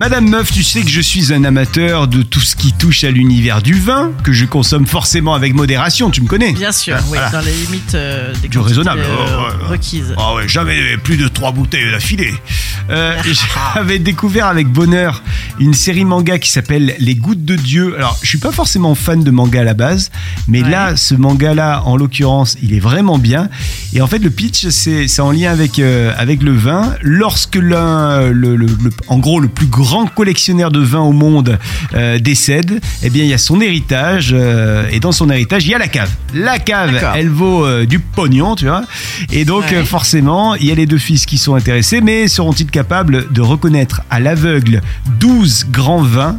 Madame Meuf, tu sais que je suis un amateur de tout ce qui touche à l'univers du vin, que je consomme forcément avec modération, tu me connais Bien sûr, oui, Voilà. dans les limites euh, des Du raisonnable. euh, Oh, ouais. requises. Ah ouais, jamais plus de trois bouteilles d'affilée. Euh, J'avais découvert avec bonheur une série manga qui s'appelle Les Gouttes de Dieu. Alors, je suis pas forcément fan de manga à la base, mais Ouais. là, ce manga-là, en l'occurrence, il est vraiment bien. Et en fait, le pitch, c'est en lien avec euh, avec le vin. Lorsque l'un, le, le- le- en gros, le plus grand collectionneur de vin au monde euh, décède, eh bien, il y a son héritage, euh, et dans son héritage, il y a la cave. La cave, elle vaut euh, du pognon, tu vois. Et donc, Ouais. forcément, il y a les deux fils qui sont intéressés, mais seront-ils capables de reconnaître à l'aveugle 12 grands vins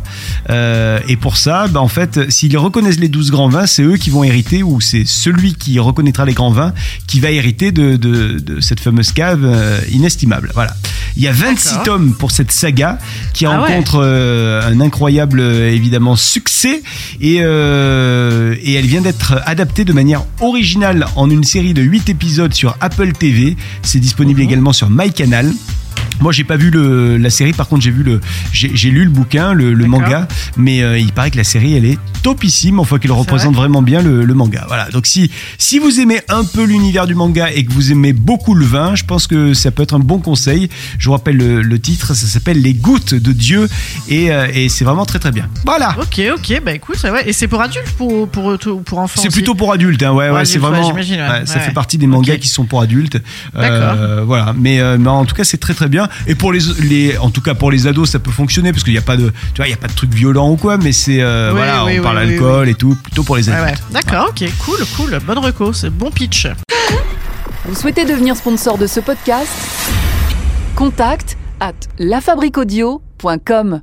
Et pour ça, bah, en fait, s'ils reconnaissent les 12 grands vins, c'est eux qui vont hériter, ou c'est celui qui reconnaîtra les grands vins qui va hériter de, de- de cette fameuse cave inestimable. Voilà. Il y a 26 D'accord. tomes pour cette saga qui Ah ouais. rencontre euh, un incroyable, euh, évidemment, succès. Et, euh, et elle vient d'être adaptée de manière originale en une série de 8 épisodes sur Apple TV. C'est disponible Mhm. également sur MyCanal. Moi, j'ai pas vu le, la série. Par contre, j'ai vu le, j'ai lu le bouquin, le, manga. Mais euh, il paraît que la série, elle est topissime. Enfin, qu'elle représente vraiment bien le, le manga. Voilà. Donc, si si vous aimez un peu l'univers du manga et que vous aimez beaucoup le vin, je pense que ça peut être un bon conseil. Je vous rappelle le, le titre. Ça s'appelle Les Gouttes de Dieu et, euh, et c'est vraiment très très bien. Voilà. Ok, ok, bah écoute, ouais. et c'est pour adultes pour, pour, pour, enfants C'est plutôt pour adultes, hein, ouais, ouais, c'est vraiment. ouais. ouais, ça fait partie des mangas qui sont pour adultes. D'accord. Euh, voilà, mais, euh, mais en tout cas, c'est très très bien. Et pour les, les, en tout cas pour les ados, ça peut fonctionner parce qu'il n'y a pas de, tu vois, il y a pas de trucs violents ou quoi, mais c'est, euh, Oui, voilà, oui, on oui, parle oui, alcool et tout, plutôt pour les adultes. ouais. D'accord, ok, cool, cool, bonne reco, c'est bon pitch. Vous souhaitez devenir sponsor de ce podcast? Contact à lafabriquaudio.com.